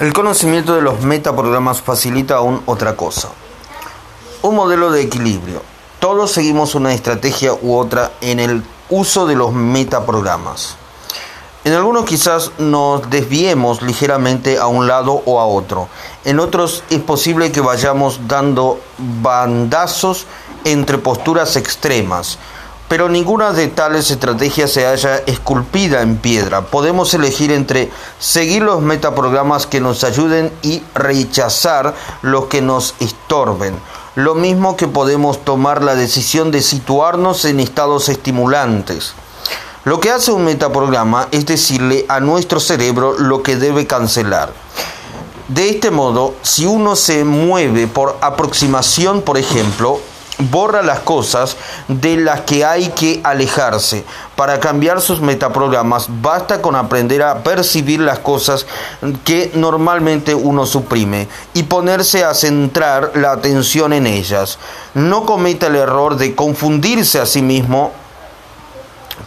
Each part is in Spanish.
El conocimiento de los metaprogramas facilita aún otra cosa. Un modelo de equilibrio. Todos seguimos una estrategia u otra en el uso de los metaprogramas. En algunos quizás nos desviemos ligeramente a un lado o a otro. En otros es posible que vayamos dando bandazos entre posturas extremas pero ninguna de tales estrategias se haya esculpida en piedra. Podemos elegir entre seguir los metaprogramas que nos ayuden y rechazar los que nos estorben. Lo mismo que podemos tomar la decisión de situarnos en estados estimulantes. Lo que hace un metaprograma es decirle a nuestro cerebro lo que debe cancelar. De este modo, si uno se mueve por aproximación, por ejemplo, borra las cosas de las que hay que alejarse. Para cambiar sus metaprogramas basta con aprender a percibir las cosas que normalmente uno suprime y ponerse a centrar la atención en ellas. No cometa el error de confundirse a sí mismo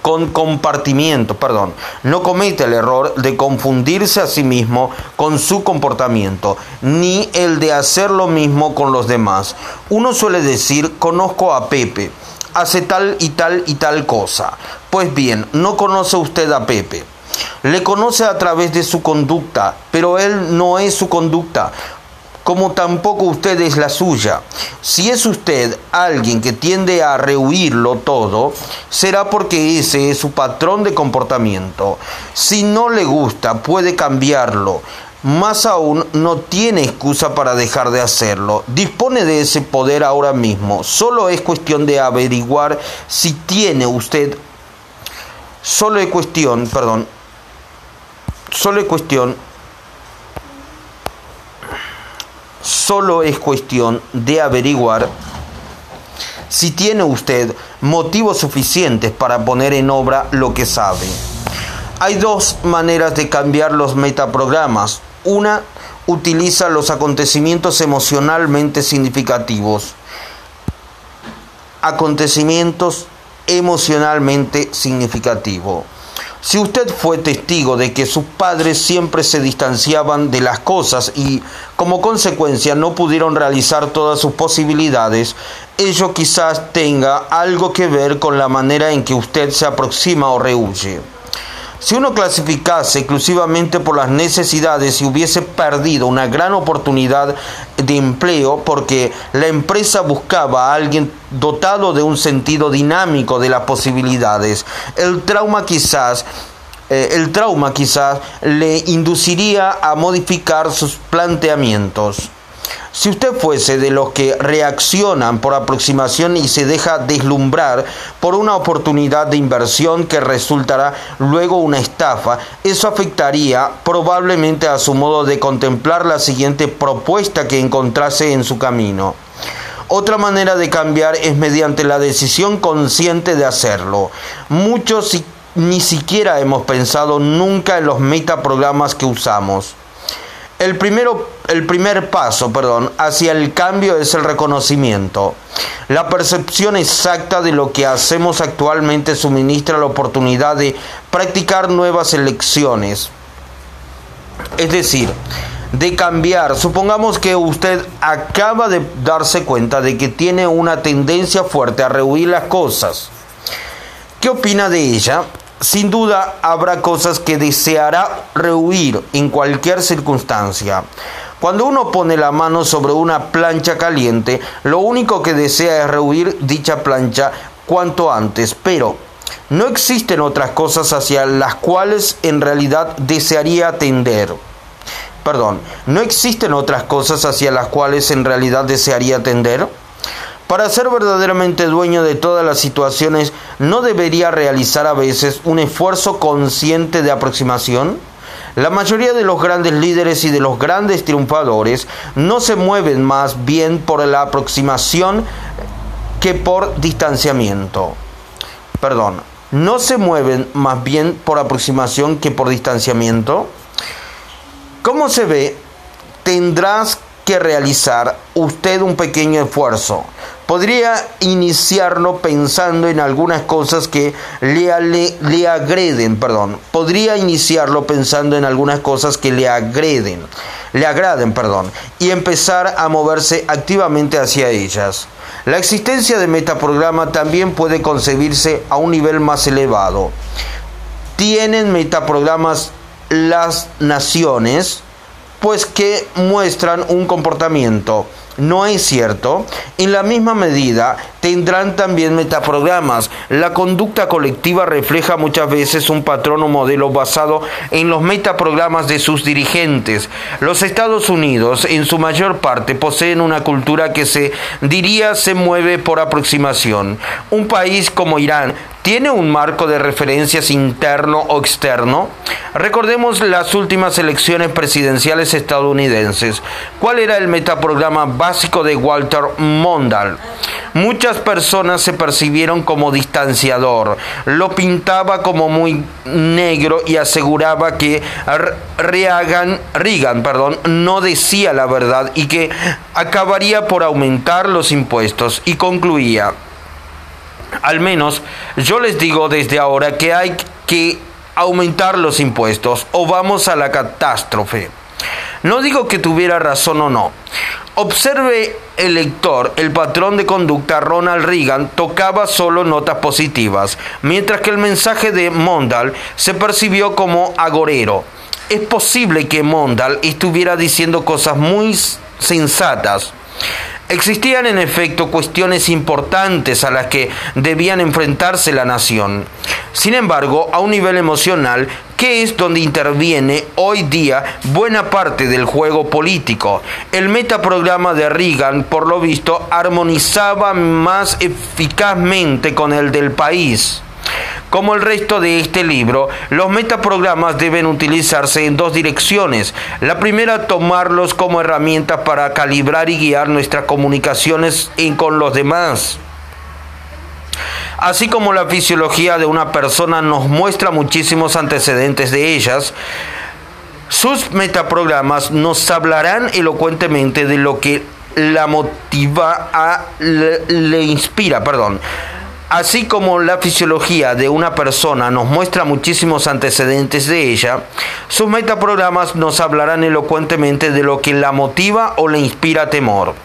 con compartimiento, perdón, no comete el error de confundirse a sí mismo con su comportamiento, ni el de hacer lo mismo con los demás. Uno suele decir, conozco a Pepe, hace tal y tal y tal cosa. Pues bien, no conoce usted a Pepe. Le conoce a través de su conducta, pero él no es su conducta como tampoco usted es la suya. Si es usted alguien que tiende a rehuirlo todo, será porque ese es su patrón de comportamiento. Si no le gusta, puede cambiarlo. Más aún, no tiene excusa para dejar de hacerlo. Dispone de ese poder ahora mismo. Solo es cuestión de averiguar si tiene usted... Solo es cuestión, perdón. Solo es cuestión Solo es cuestión de averiguar si tiene usted motivos suficientes para poner en obra lo que sabe. Hay dos maneras de cambiar los metaprogramas. Una utiliza los acontecimientos emocionalmente significativos. Acontecimientos emocionalmente significativos. Si usted fue testigo de que sus padres siempre se distanciaban de las cosas y como consecuencia no pudieron realizar todas sus posibilidades, ello quizás tenga algo que ver con la manera en que usted se aproxima o rehuye. Si uno clasificase exclusivamente por las necesidades y hubiese perdido una gran oportunidad de empleo porque la empresa buscaba a alguien dotado de un sentido dinámico de las posibilidades, el trauma quizás eh, el trauma quizás le induciría a modificar sus planteamientos. Si usted fuese de los que reaccionan por aproximación y se deja deslumbrar por una oportunidad de inversión que resultará luego una estafa, eso afectaría probablemente a su modo de contemplar la siguiente propuesta que encontrase en su camino. Otra manera de cambiar es mediante la decisión consciente de hacerlo. Muchos ni siquiera hemos pensado nunca en los metaprogramas que usamos. El, primero, el primer paso perdón, hacia el cambio es el reconocimiento. La percepción exacta de lo que hacemos actualmente suministra la oportunidad de practicar nuevas elecciones. Es decir, de cambiar. Supongamos que usted acaba de darse cuenta de que tiene una tendencia fuerte a rehuir las cosas. ¿Qué opina de ella? Sin duda habrá cosas que deseará rehuir en cualquier circunstancia. Cuando uno pone la mano sobre una plancha caliente, lo único que desea es rehuir dicha plancha cuanto antes, pero no existen otras cosas hacia las cuales en realidad desearía tender. Perdón, ¿no existen otras cosas hacia las cuales en realidad desearía? Para ser verdaderamente dueño de todas las situaciones, ¿no debería realizar a veces un esfuerzo consciente de aproximación? La mayoría de los grandes líderes y de los grandes triunfadores no se mueven más bien por la aproximación que por distanciamiento. Perdón, no se mueven más bien por aproximación que por distanciamiento. ¿Cómo se ve? Tendrás que realizar usted un pequeño esfuerzo Podría iniciarlo pensando en algunas cosas que le, le, agreden, perdón. Podría iniciarlo pensando en algunas cosas que le agreden, le agraden, perdón, y empezar a moverse activamente hacia ellas. La existencia de metaprograma también puede concebirse a un nivel más elevado. Tienen metaprogramas las naciones, pues que muestran un comportamiento no es cierto, en la misma medida tendrán también metaprogramas. La conducta colectiva refleja muchas veces un patrón o modelo basado en los metaprogramas de sus dirigentes. Los Estados Unidos, en su mayor parte, poseen una cultura que se diría se mueve por aproximación. Un país como Irán ¿Tiene un marco de referencias interno o externo? Recordemos las últimas elecciones presidenciales estadounidenses. ¿Cuál era el metaprograma básico de Walter Mondale? Muchas personas se percibieron como distanciador, lo pintaba como muy negro y aseguraba que Reagan, Reagan perdón, no decía la verdad y que acabaría por aumentar los impuestos y concluía al menos yo les digo desde ahora que hay que aumentar los impuestos o vamos a la catástrofe. No digo que tuviera razón o no. Observe el lector, el patrón de conducta Ronald Reagan tocaba solo notas positivas, mientras que el mensaje de Mondal se percibió como agorero. Es posible que Mondal estuviera diciendo cosas muy sensatas Existían en efecto cuestiones importantes a las que debían enfrentarse la nación. Sin embargo, a un nivel emocional, que es donde interviene hoy día buena parte del juego político. El metaprograma de Reagan, por lo visto, armonizaba más eficazmente con el del país. Como el resto de este libro, los metaprogramas deben utilizarse en dos direcciones. La primera, tomarlos como herramientas para calibrar y guiar nuestras comunicaciones con los demás. Así como la fisiología de una persona nos muestra muchísimos antecedentes de ellas, sus metaprogramas nos hablarán elocuentemente de lo que la motiva a le, le inspira, perdón Así como la fisiología de una persona nos muestra muchísimos antecedentes de ella, sus metaprogramas nos hablarán elocuentemente de lo que la motiva o le inspira temor.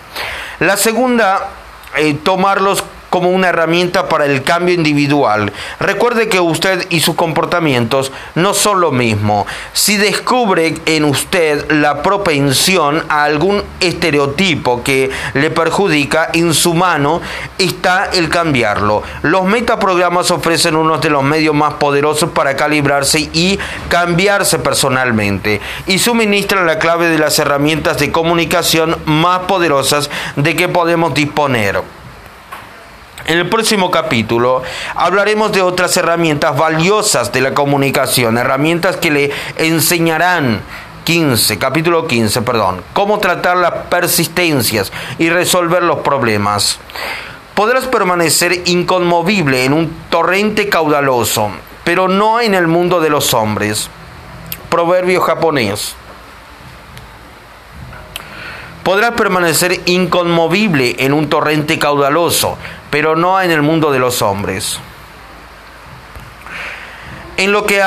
La segunda, eh, tomarlos como una herramienta para el cambio individual. Recuerde que usted y sus comportamientos no son lo mismo. Si descubre en usted la propensión a algún estereotipo que le perjudica, en su mano está el cambiarlo. Los metaprogramas ofrecen uno de los medios más poderosos para calibrarse y cambiarse personalmente y suministran la clave de las herramientas de comunicación más poderosas de que podemos disponer. En el próximo capítulo hablaremos de otras herramientas valiosas de la comunicación, herramientas que le enseñarán 15, capítulo 15, perdón, cómo tratar las persistencias y resolver los problemas. Podrás permanecer inconmovible en un torrente caudaloso, pero no en el mundo de los hombres. Proverbio japonés. Podrás permanecer inconmovible en un torrente caudaloso, pero no en el mundo de los hombres. En lo que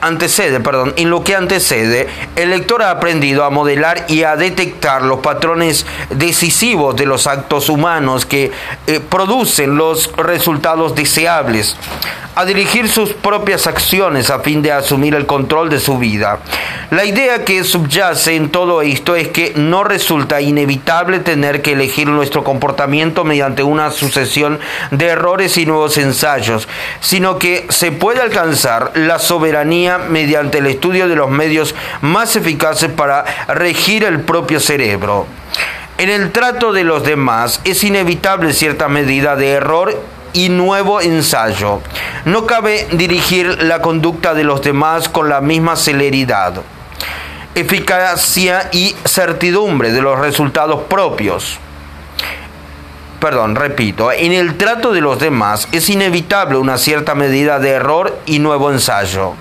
antecede, perdón, en lo que antecede, el lector ha aprendido a modelar y a detectar los patrones decisivos de los actos humanos que eh, producen los resultados deseables a dirigir sus propias acciones a fin de asumir el control de su vida. La idea que subyace en todo esto es que no resulta inevitable tener que elegir nuestro comportamiento mediante una sucesión de errores y nuevos ensayos, sino que se puede alcanzar la soberanía mediante el estudio de los medios más eficaces para regir el propio cerebro. En el trato de los demás es inevitable cierta medida de error y nuevo ensayo. No cabe dirigir la conducta de los demás con la misma celeridad, eficacia y certidumbre de los resultados propios. Perdón, repito, en el trato de los demás es inevitable una cierta medida de error y nuevo ensayo.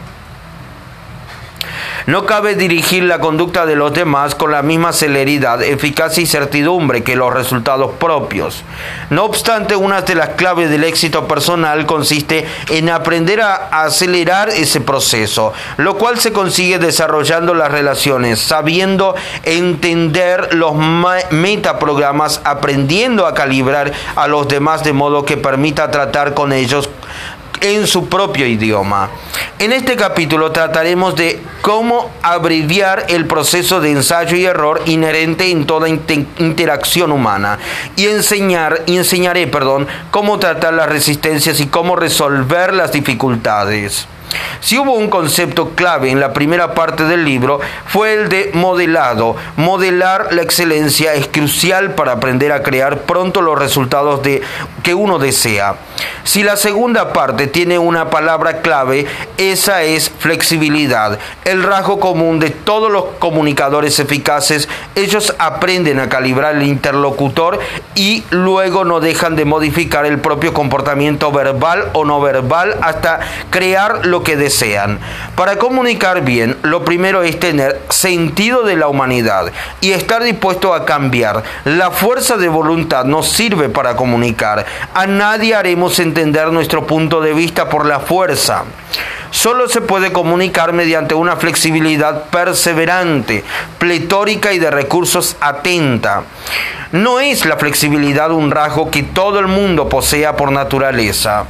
No cabe dirigir la conducta de los demás con la misma celeridad, eficacia y certidumbre que los resultados propios. No obstante, una de las claves del éxito personal consiste en aprender a acelerar ese proceso, lo cual se consigue desarrollando las relaciones, sabiendo entender los metaprogramas, aprendiendo a calibrar a los demás de modo que permita tratar con ellos en su propio idioma. En este capítulo trataremos de cómo abreviar el proceso de ensayo y error inherente en toda interacción humana y enseñar enseñaré, perdón, cómo tratar las resistencias y cómo resolver las dificultades. Si hubo un concepto clave en la primera parte del libro, fue el de modelado. Modelar la excelencia es crucial para aprender a crear pronto los resultados de, que uno desea. Si la segunda parte tiene una palabra clave, esa es flexibilidad. El rasgo común de todos los comunicadores eficaces, ellos aprenden a calibrar el interlocutor y luego no dejan de modificar el propio comportamiento verbal o no verbal hasta crear lo que desean. Para comunicar bien, lo primero es tener sentido de la humanidad y estar dispuesto a cambiar. La fuerza de voluntad nos sirve para comunicar. A nadie haremos entender nuestro punto de vista por la fuerza. Solo se puede comunicar mediante una flexibilidad perseverante, pletórica y de recursos atenta. No es la flexibilidad un rasgo que todo el mundo posea por naturaleza.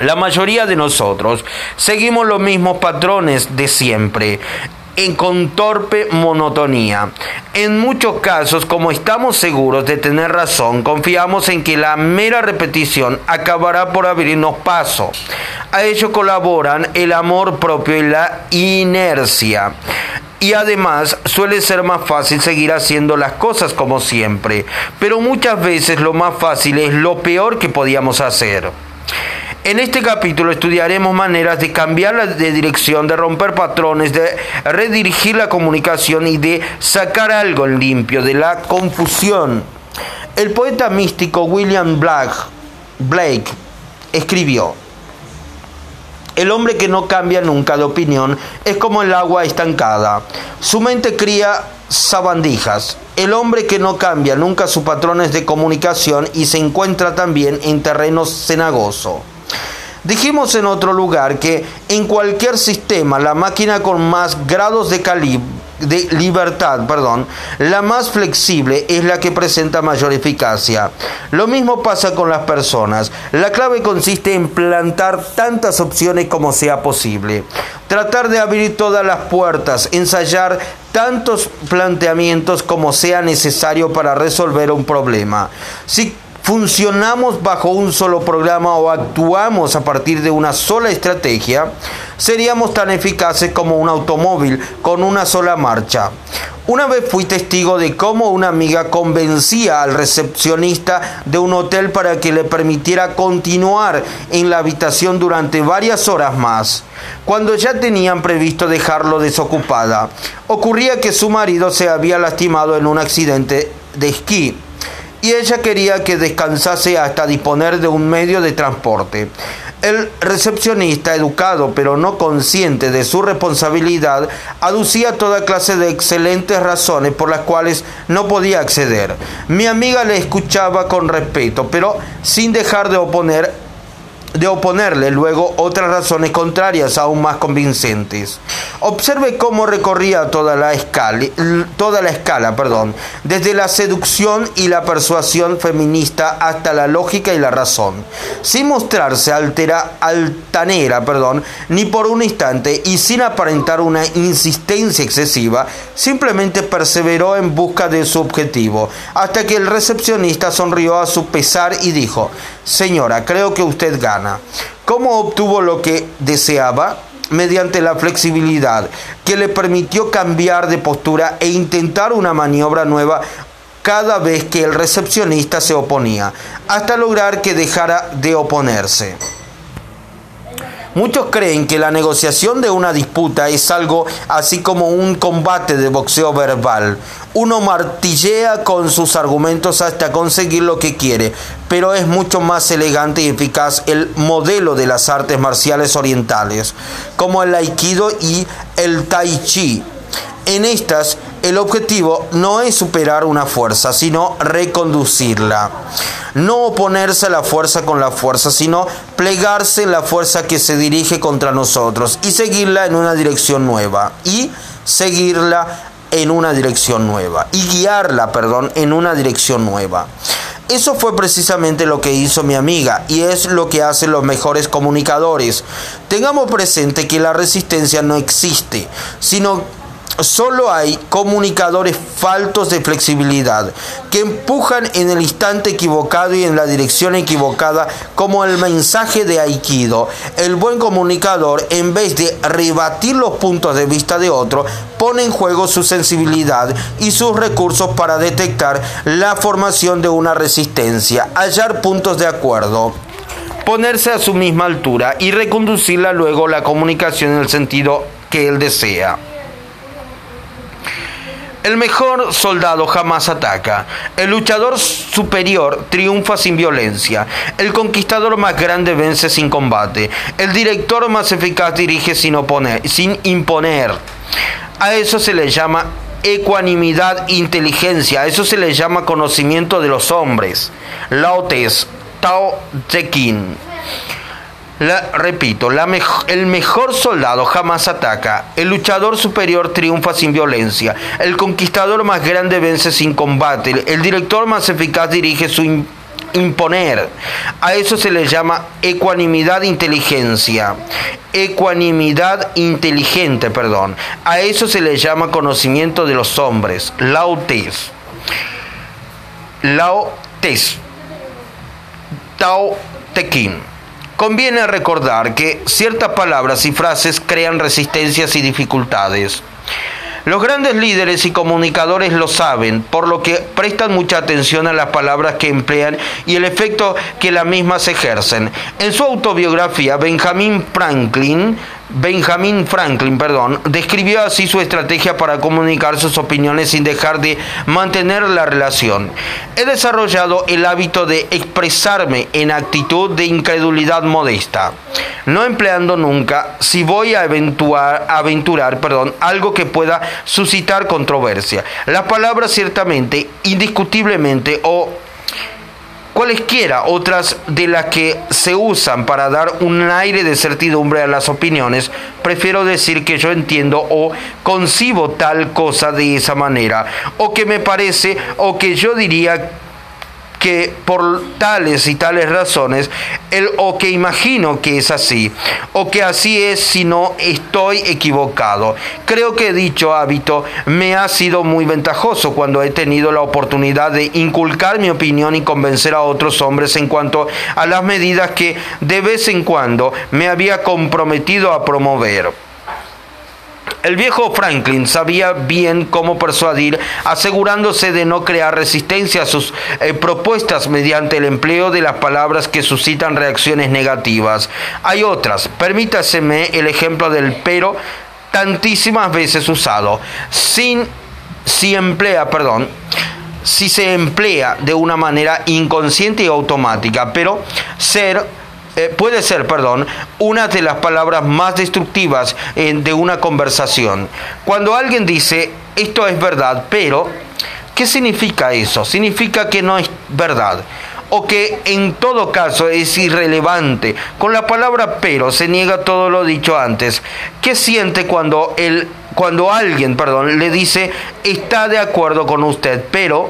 La mayoría de nosotros seguimos los mismos patrones de siempre en con torpe monotonía. En muchos casos, como estamos seguros de tener razón, confiamos en que la mera repetición acabará por abrirnos paso. A ello colaboran el amor propio y la inercia. Y además suele ser más fácil seguir haciendo las cosas como siempre, pero muchas veces lo más fácil es lo peor que podíamos hacer. En este capítulo estudiaremos maneras de cambiar de dirección, de romper patrones, de redirigir la comunicación y de sacar algo limpio de la confusión. El poeta místico William Blake escribió, el hombre que no cambia nunca de opinión es como el agua estancada. Su mente cría sabandijas. El hombre que no cambia nunca sus patrones de comunicación y se encuentra también en terreno cenagoso. Dijimos en otro lugar que en cualquier sistema la máquina con más grados de de libertad, perdón, la más flexible es la que presenta mayor eficacia. Lo mismo pasa con las personas. La clave consiste en plantar tantas opciones como sea posible. Tratar de abrir todas las puertas, ensayar tantos planteamientos como sea necesario para resolver un problema. Funcionamos bajo un solo programa o actuamos a partir de una sola estrategia, seríamos tan eficaces como un automóvil con una sola marcha. Una vez fui testigo de cómo una amiga convencía al recepcionista de un hotel para que le permitiera continuar en la habitación durante varias horas más, cuando ya tenían previsto dejarlo desocupada. Ocurría que su marido se había lastimado en un accidente de esquí y ella quería que descansase hasta disponer de un medio de transporte. El recepcionista, educado pero no consciente de su responsabilidad, aducía toda clase de excelentes razones por las cuales no podía acceder. Mi amiga le escuchaba con respeto, pero sin dejar de oponer de oponerle luego otras razones contrarias aún más convincentes. Observe cómo recorría toda la escala, toda la escala, perdón, desde la seducción y la persuasión feminista hasta la lógica y la razón, sin mostrarse altera, altanera, perdón, ni por un instante y sin aparentar una insistencia excesiva, simplemente perseveró en busca de su objetivo, hasta que el recepcionista sonrió a su pesar y dijo: Señora, creo que usted gana. ¿Cómo obtuvo lo que deseaba? Mediante la flexibilidad que le permitió cambiar de postura e intentar una maniobra nueva cada vez que el recepcionista se oponía, hasta lograr que dejara de oponerse. Muchos creen que la negociación de una disputa es algo así como un combate de boxeo verbal, uno martillea con sus argumentos hasta conseguir lo que quiere, pero es mucho más elegante y eficaz el modelo de las artes marciales orientales, como el aikido y el tai chi. En estas, el objetivo no es superar una fuerza, sino reconducirla. No oponerse a la fuerza con la fuerza, sino plegarse en la fuerza que se dirige contra nosotros y seguirla en una dirección nueva. Y seguirla en una dirección nueva. Y guiarla, perdón, en una dirección nueva. Eso fue precisamente lo que hizo mi amiga y es lo que hacen los mejores comunicadores. Tengamos presente que la resistencia no existe, sino Solo hay comunicadores faltos de flexibilidad que empujan en el instante equivocado y en la dirección equivocada como el mensaje de Aikido. El buen comunicador, en vez de rebatir los puntos de vista de otro, pone en juego su sensibilidad y sus recursos para detectar la formación de una resistencia, hallar puntos de acuerdo ponerse a su misma altura y reconducirla luego la comunicación en el sentido que él desea. El mejor soldado jamás ataca. El luchador superior triunfa sin violencia. El conquistador más grande vence sin combate. El director más eficaz dirige sin, oponer, sin imponer. A eso se le llama ecuanimidad, inteligencia. A eso se le llama conocimiento de los hombres. Laotes, Tao Te repito, el mejor soldado jamás ataca, el luchador superior triunfa sin violencia, el conquistador más grande vence sin combate, el director más eficaz dirige su imponer. A eso se le llama ecuanimidad inteligencia. Ecuanimidad inteligente, perdón. A eso se le llama conocimiento de los hombres. Laotes. Laotes. Tao Tequín. Conviene recordar que ciertas palabras y frases crean resistencias y dificultades. Los grandes líderes y comunicadores lo saben, por lo que prestan mucha atención a las palabras que emplean y el efecto que las mismas ejercen. En su autobiografía, Benjamin Franklin Benjamin Franklin, perdón, describió así su estrategia para comunicar sus opiniones sin dejar de mantener la relación. He desarrollado el hábito de expresarme en actitud de incredulidad modesta, no empleando nunca, si voy a aventurar, aventurar perdón, algo que pueda suscitar controversia. La palabra ciertamente, indiscutiblemente o cualesquiera otras de las que se usan para dar un aire de certidumbre a las opiniones, prefiero decir que yo entiendo o concibo tal cosa de esa manera, o que me parece, o que yo diría que por tales y tales razones, el, o que imagino que es así, o que así es si no estoy equivocado. Creo que dicho hábito me ha sido muy ventajoso cuando he tenido la oportunidad de inculcar mi opinión y convencer a otros hombres en cuanto a las medidas que de vez en cuando me había comprometido a promover. El viejo Franklin sabía bien cómo persuadir, asegurándose de no crear resistencia a sus eh, propuestas mediante el empleo de las palabras que suscitan reacciones negativas. Hay otras, permítaseme el ejemplo del pero tantísimas veces usado, sin si emplea, perdón, si se emplea de una manera inconsciente y automática, pero ser eh, puede ser, perdón, una de las palabras más destructivas eh, de una conversación. Cuando alguien dice, esto es verdad, pero, ¿qué significa eso? Significa que no es verdad o que en todo caso es irrelevante. Con la palabra pero se niega todo lo dicho antes. ¿Qué siente cuando, cuando alguien perdón, le dice está de acuerdo con usted, pero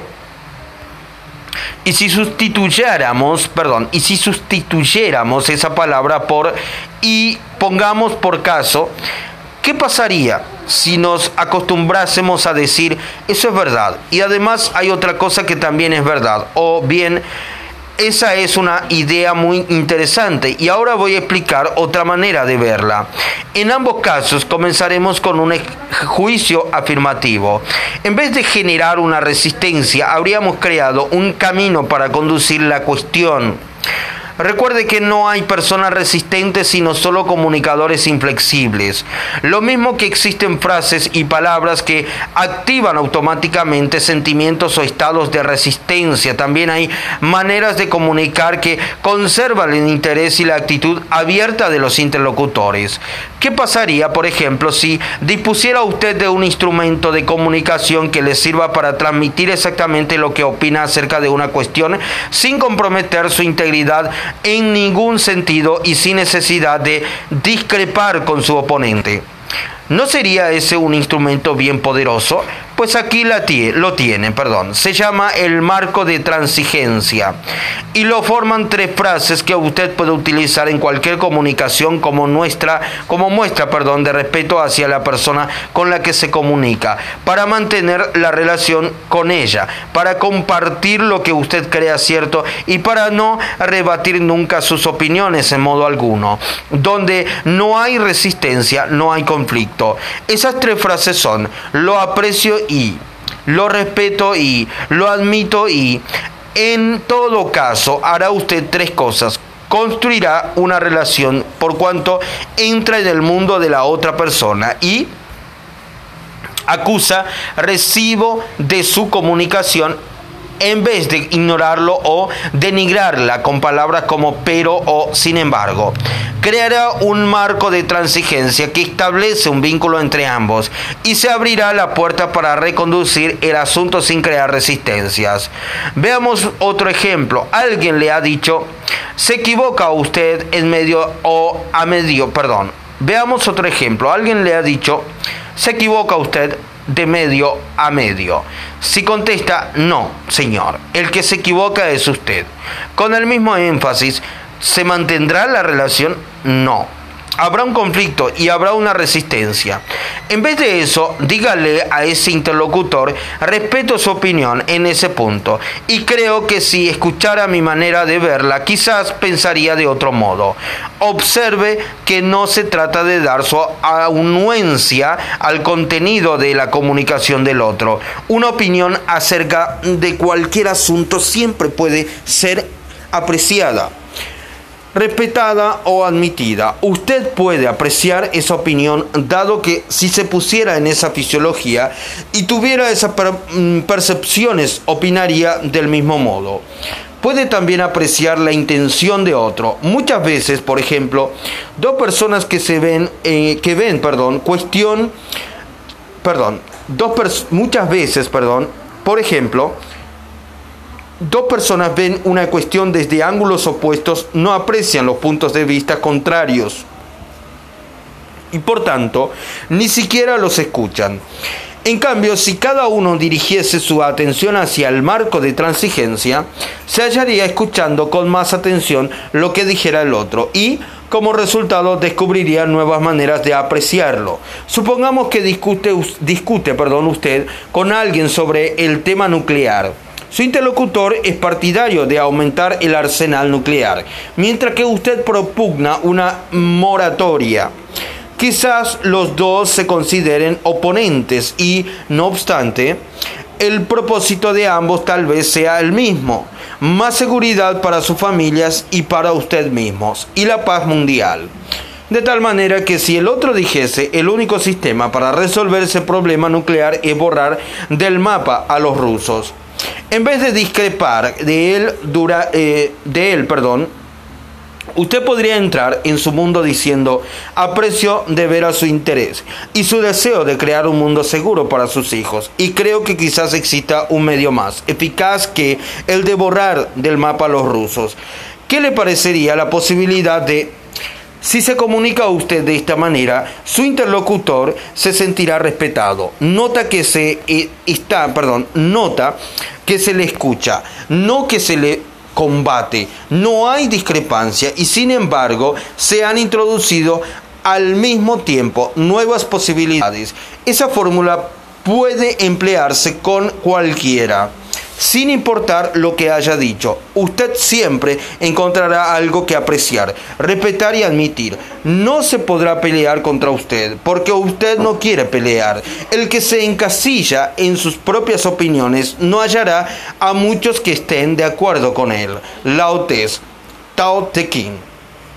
y si sustituyéramos, perdón, y si sustituyéramos esa palabra por y pongamos por caso, ¿qué pasaría si nos acostumbrásemos a decir eso es verdad? Y además hay otra cosa que también es verdad, o bien esa es una idea muy interesante y ahora voy a explicar otra manera de verla. En ambos casos comenzaremos con un juicio afirmativo. En vez de generar una resistencia, habríamos creado un camino para conducir la cuestión. Recuerde que no hay personas resistentes, sino solo comunicadores inflexibles. Lo mismo que existen frases y palabras que activan automáticamente sentimientos o estados de resistencia. También hay maneras de comunicar que conservan el interés y la actitud abierta de los interlocutores. ¿Qué pasaría, por ejemplo, si dispusiera usted de un instrumento de comunicación que le sirva para transmitir exactamente lo que opina acerca de una cuestión sin comprometer su integridad en ningún sentido y sin necesidad de discrepar con su oponente? ¿No sería ese un instrumento bien poderoso? Pues aquí la lo tienen, perdón. Se llama el marco de transigencia y lo forman tres frases que usted puede utilizar en cualquier comunicación como nuestra, como muestra, perdón, de respeto hacia la persona con la que se comunica, para mantener la relación con ella, para compartir lo que usted crea cierto y para no rebatir nunca sus opiniones en modo alguno. Donde no hay resistencia, no hay conflicto. Esas tres frases son: lo aprecio y lo respeto y lo admito y en todo caso hará usted tres cosas. Construirá una relación por cuanto entra en el mundo de la otra persona y acusa, recibo de su comunicación en vez de ignorarlo o denigrarla con palabras como pero o sin embargo. Creará un marco de transigencia que establece un vínculo entre ambos y se abrirá la puerta para reconducir el asunto sin crear resistencias. Veamos otro ejemplo. Alguien le ha dicho, se equivoca usted en medio o a medio, perdón. Veamos otro ejemplo. Alguien le ha dicho, se equivoca usted de medio a medio. Si contesta no, señor, el que se equivoca es usted. Con el mismo énfasis, ¿se mantendrá la relación? No habrá un conflicto y habrá una resistencia. En vez de eso, dígale a ese interlocutor, respeto su opinión en ese punto y creo que si escuchara mi manera de verla, quizás pensaría de otro modo. Observe que no se trata de dar su anuencia al contenido de la comunicación del otro. Una opinión acerca de cualquier asunto siempre puede ser apreciada respetada o admitida. Usted puede apreciar esa opinión dado que si se pusiera en esa fisiología y tuviera esas mm, percepciones, opinaría del mismo modo. Puede también apreciar la intención de otro. Muchas veces, por ejemplo, dos personas que se ven, eh, que ven, perdón, cuestión, perdón, dos muchas veces, perdón, por ejemplo, dos personas ven una cuestión desde ángulos opuestos, no aprecian los puntos de vista contrarios y por tanto ni siquiera los escuchan. En cambio, si cada uno dirigiese su atención hacia el marco de transigencia, se hallaría escuchando con más atención lo que dijera el otro y, como resultado, descubriría nuevas maneras de apreciarlo. Supongamos que discute, discute perdón, usted con alguien sobre el tema nuclear. Su interlocutor es partidario de aumentar el arsenal nuclear, mientras que usted propugna una moratoria. Quizás los dos se consideren oponentes y, no obstante, el propósito de ambos tal vez sea el mismo, más seguridad para sus familias y para usted mismos, y la paz mundial. De tal manera que si el otro dijese el único sistema para resolver ese problema nuclear es borrar del mapa a los rusos, en vez de discrepar de él, dura, eh, de él perdón, usted podría entrar en su mundo diciendo, aprecio de ver a su interés y su deseo de crear un mundo seguro para sus hijos. Y creo que quizás exista un medio más eficaz que el de borrar del mapa a los rusos. ¿Qué le parecería la posibilidad de si se comunica a usted de esta manera, su interlocutor se sentirá respetado. Nota que se eh, está, perdón, nota que se le escucha, no que se le combate. No hay discrepancia y sin embargo se han introducido al mismo tiempo nuevas posibilidades. Esa fórmula puede emplearse con cualquiera sin importar lo que haya dicho. Usted siempre encontrará algo que apreciar, respetar y admitir. No se podrá pelear contra usted, porque usted no quiere pelear. El que se encasilla en sus propias opiniones no hallará a muchos que estén de acuerdo con él. Laotés Tao Te.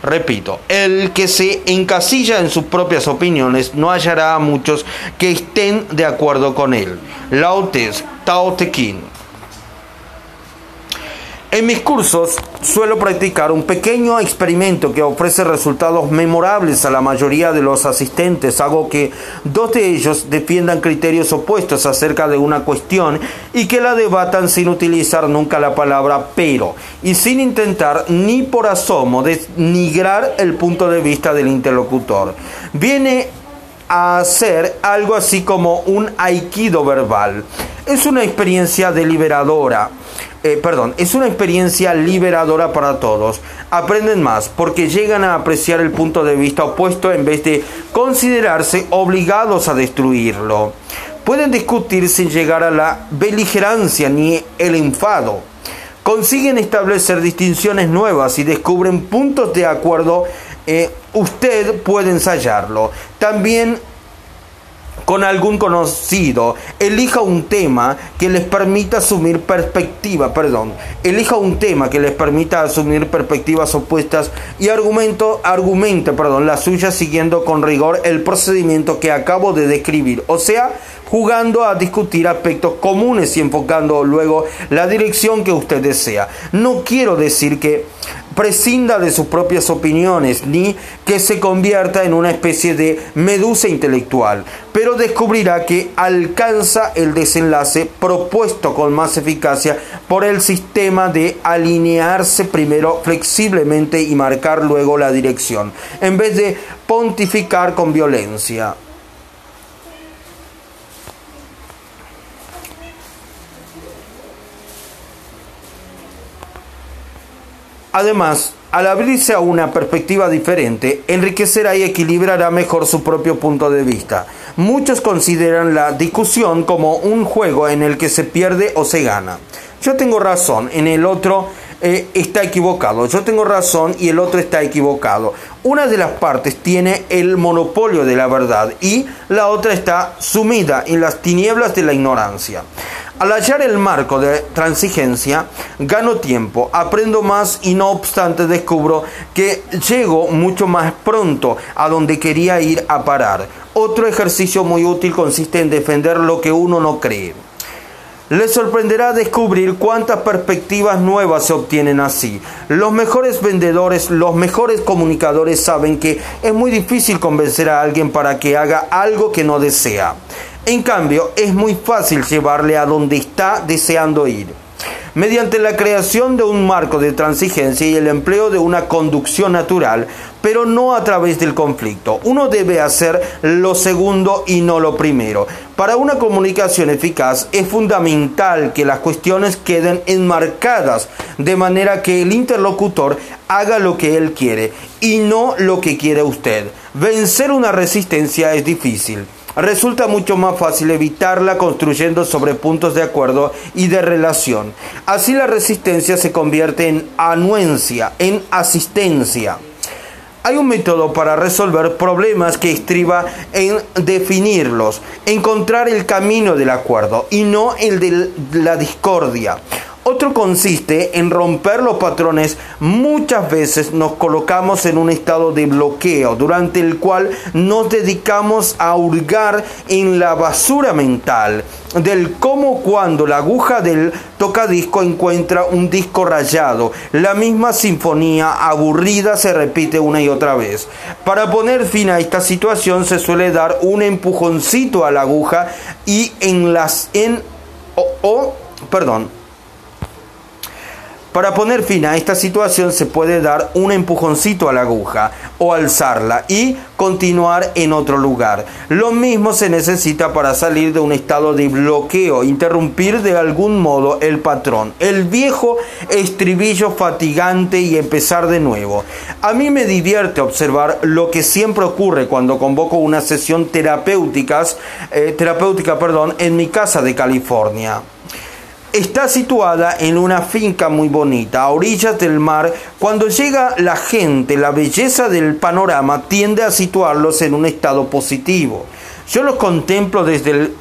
Repito, el que se encasilla en sus propias opiniones no hallará a muchos que estén de acuerdo con él. Lao Tao Te. En mis cursos suelo practicar un pequeño experimento que ofrece resultados memorables a la mayoría de los asistentes. Hago que dos de ellos defiendan criterios opuestos acerca de una cuestión y que la debatan sin utilizar nunca la palabra pero y sin intentar ni por asomo denigrar el punto de vista del interlocutor. Viene a ser algo así como un aikido verbal. Es una experiencia deliberadora eh, perdón, es una experiencia liberadora para todos. Aprenden más porque llegan a apreciar el punto de vista opuesto en vez de considerarse obligados a destruirlo. Pueden discutir sin llegar a la beligerancia ni el enfado. Consiguen establecer distinciones nuevas y descubren puntos de acuerdo. Eh, usted puede ensayarlo. También con algún conocido, elija un tema que les permita asumir perspectiva, perdón, elija un tema que les permita asumir perspectivas opuestas y argumento, argumente, perdón, la suya siguiendo con rigor el procedimiento que acabo de describir, o sea, jugando a discutir aspectos comunes y enfocando luego la dirección que usted desea. No quiero decir que prescinda de sus propias opiniones ni que se convierta en una especie de medusa intelectual, pero descubrirá que alcanza el desenlace propuesto con más eficacia por el sistema de alinearse primero flexiblemente y marcar luego la dirección, en vez de pontificar con violencia. Además, al abrirse a una perspectiva diferente, enriquecerá y equilibrará mejor su propio punto de vista. Muchos consideran la discusión como un juego en el que se pierde o se gana. Yo tengo razón, en el otro eh, está equivocado. Yo tengo razón y el otro está equivocado. Una de las partes tiene el monopolio de la verdad y la otra está sumida en las tinieblas de la ignorancia. Al hallar el marco de transigencia, gano tiempo, aprendo más y no obstante descubro que llego mucho más pronto a donde quería ir a parar. Otro ejercicio muy útil consiste en defender lo que uno no cree. Les sorprenderá descubrir cuántas perspectivas nuevas se obtienen así. Los mejores vendedores, los mejores comunicadores saben que es muy difícil convencer a alguien para que haga algo que no desea. En cambio, es muy fácil llevarle a donde está deseando ir. Mediante la creación de un marco de transigencia y el empleo de una conducción natural, pero no a través del conflicto. Uno debe hacer lo segundo y no lo primero. Para una comunicación eficaz es fundamental que las cuestiones queden enmarcadas de manera que el interlocutor haga lo que él quiere y no lo que quiere usted. Vencer una resistencia es difícil resulta mucho más fácil evitarla construyendo sobre puntos de acuerdo y de relación. Así la resistencia se convierte en anuencia, en asistencia. Hay un método para resolver problemas que estriba en definirlos, encontrar el camino del acuerdo y no el de la discordia. Otro consiste en romper los patrones. Muchas veces nos colocamos en un estado de bloqueo durante el cual nos dedicamos a hurgar en la basura mental del cómo cuando la aguja del tocadisco encuentra un disco rayado. La misma sinfonía aburrida se repite una y otra vez. Para poner fin a esta situación se suele dar un empujoncito a la aguja y en las en o perdón para poner fin a esta situación se puede dar un empujoncito a la aguja o alzarla y continuar en otro lugar. Lo mismo se necesita para salir de un estado de bloqueo, interrumpir de algún modo el patrón, el viejo estribillo fatigante y empezar de nuevo. A mí me divierte observar lo que siempre ocurre cuando convoco una sesión terapéuticas, eh, terapéutica perdón, en mi casa de California. Está situada en una finca muy bonita, a orillas del mar. Cuando llega la gente, la belleza del panorama tiende a situarlos en un estado positivo. Yo los contemplo desde el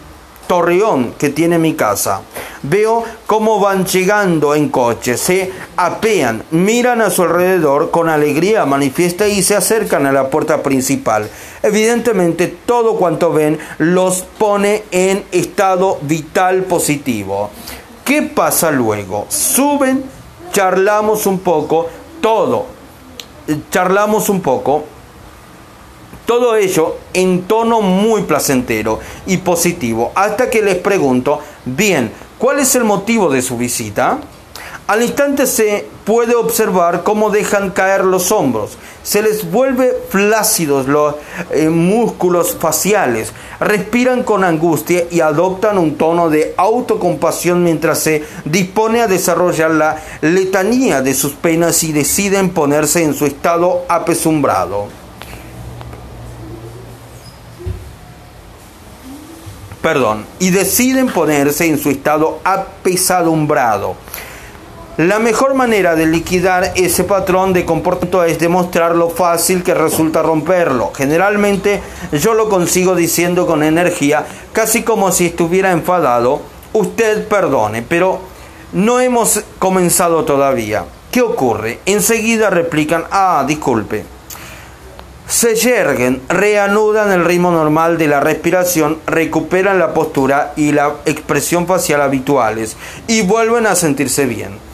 torreón que tiene mi casa. Veo cómo van llegando en coche, se apean, miran a su alrededor con alegría manifiesta y se acercan a la puerta principal. Evidentemente todo cuanto ven los pone en estado vital positivo. ¿Qué pasa luego? Suben, charlamos un poco, todo. Charlamos un poco, todo ello en tono muy placentero y positivo, hasta que les pregunto, bien, ¿cuál es el motivo de su visita? Al instante se puede observar cómo dejan caer los hombros, se les vuelve flácidos los eh, músculos faciales, respiran con angustia y adoptan un tono de autocompasión mientras se dispone a desarrollar la letanía de sus penas y deciden ponerse en su estado apesumbrado. perdón, y deciden ponerse en su estado apesadumbrado. La mejor manera de liquidar ese patrón de comportamiento es demostrar lo fácil que resulta romperlo. Generalmente yo lo consigo diciendo con energía, casi como si estuviera enfadado, usted perdone, pero no hemos comenzado todavía. ¿Qué ocurre? Enseguida replican, ah, disculpe se yerguen, reanudan el ritmo normal de la respiración, recuperan la postura y la expresión facial habituales y vuelven a sentirse bien.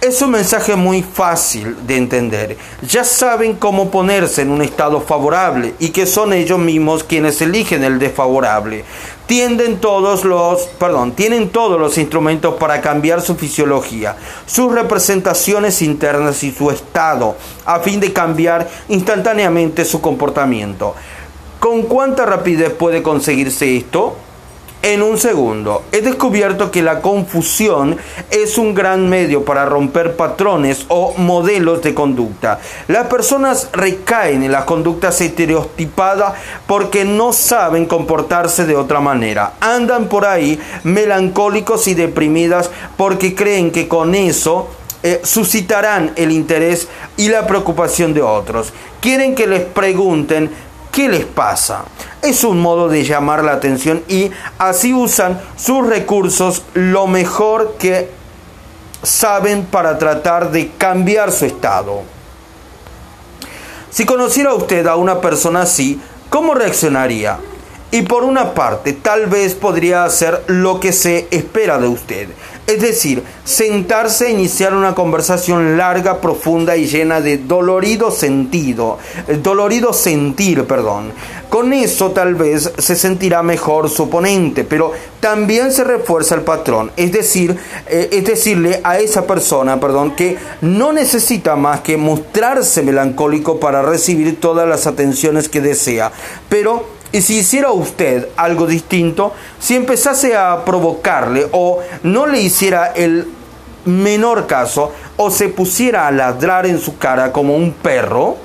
Es un mensaje muy fácil de entender. Ya saben cómo ponerse en un estado favorable y que son ellos mismos quienes eligen el desfavorable. Tienden todos los, perdón, tienen todos los instrumentos para cambiar su fisiología, sus representaciones internas y su estado, a fin de cambiar instantáneamente su comportamiento. ¿Con cuánta rapidez puede conseguirse esto? En un segundo. He descubierto que la confusión es un gran medio para romper patrones o modelos de conducta. Las personas recaen en las conductas estereotipadas porque no saben comportarse de otra manera. Andan por ahí melancólicos y deprimidas porque creen que con eso eh, suscitarán el interés y la preocupación de otros. Quieren que les pregunten qué les pasa es un modo de llamar la atención y así usan sus recursos lo mejor que saben para tratar de cambiar su estado. Si conociera usted a una persona así, ¿cómo reaccionaría? Y por una parte, tal vez podría hacer lo que se espera de usted, es decir, sentarse a iniciar una conversación larga, profunda y llena de dolorido sentido, dolorido sentir, perdón. Con eso tal vez se sentirá mejor su oponente, pero también se refuerza el patrón, es decir, eh, es decirle a esa persona, perdón, que no necesita más que mostrarse melancólico para recibir todas las atenciones que desea, pero y si hiciera usted algo distinto, si empezase a provocarle o no le hiciera el menor caso o se pusiera a ladrar en su cara como un perro,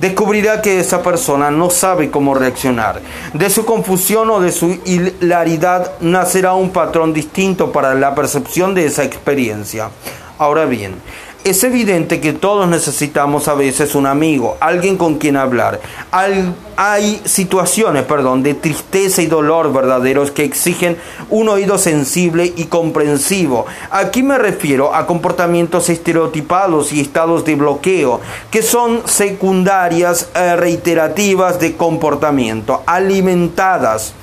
descubrirá que esa persona no sabe cómo reaccionar. De su confusión o de su hilaridad nacerá un patrón distinto para la percepción de esa experiencia. Ahora bien, es evidente que todos necesitamos a veces un amigo, alguien con quien hablar. Hay, situaciones, perdón, de tristeza y dolor verdaderos que exigen un oído sensible y comprensivo. Aquí me refiero a comportamientos estereotipados y estados de bloqueo, que son secundarias eh, reiterativas de comportamiento, alimentadas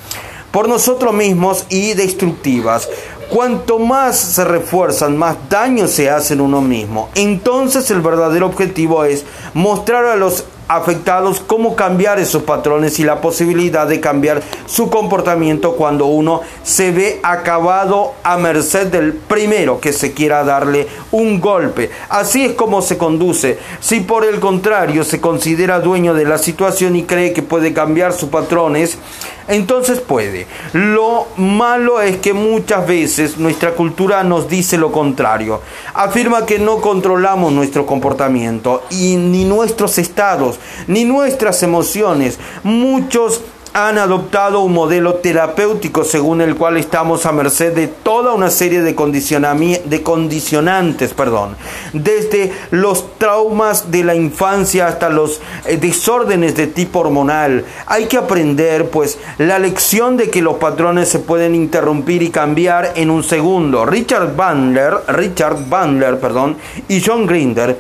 por nosotros mismos y destructivas. Cuanto más se refuerzan, más daño se hace en uno mismo. Entonces el verdadero objetivo es mostrar a los afectados cómo cambiar esos patrones y la posibilidad de cambiar su comportamiento cuando uno se ve acabado a merced del primero que se quiera darle un golpe. Así es como se conduce. Si por el contrario se considera dueño de la situación y cree que puede cambiar sus patrones, entonces puede. Lo malo es que muchas veces nuestra cultura nos dice lo contrario. Afirma que no controlamos nuestro comportamiento y ni nuestros estados ni nuestras emociones. Muchos han adoptado un modelo terapéutico según el cual estamos a merced de toda una serie de, de condicionantes, perdón, desde los traumas de la infancia hasta los eh, desórdenes de tipo hormonal. Hay que aprender, pues, la lección de que los patrones se pueden interrumpir y cambiar en un segundo. Richard Bandler, Richard Bandler, perdón, y John Grinder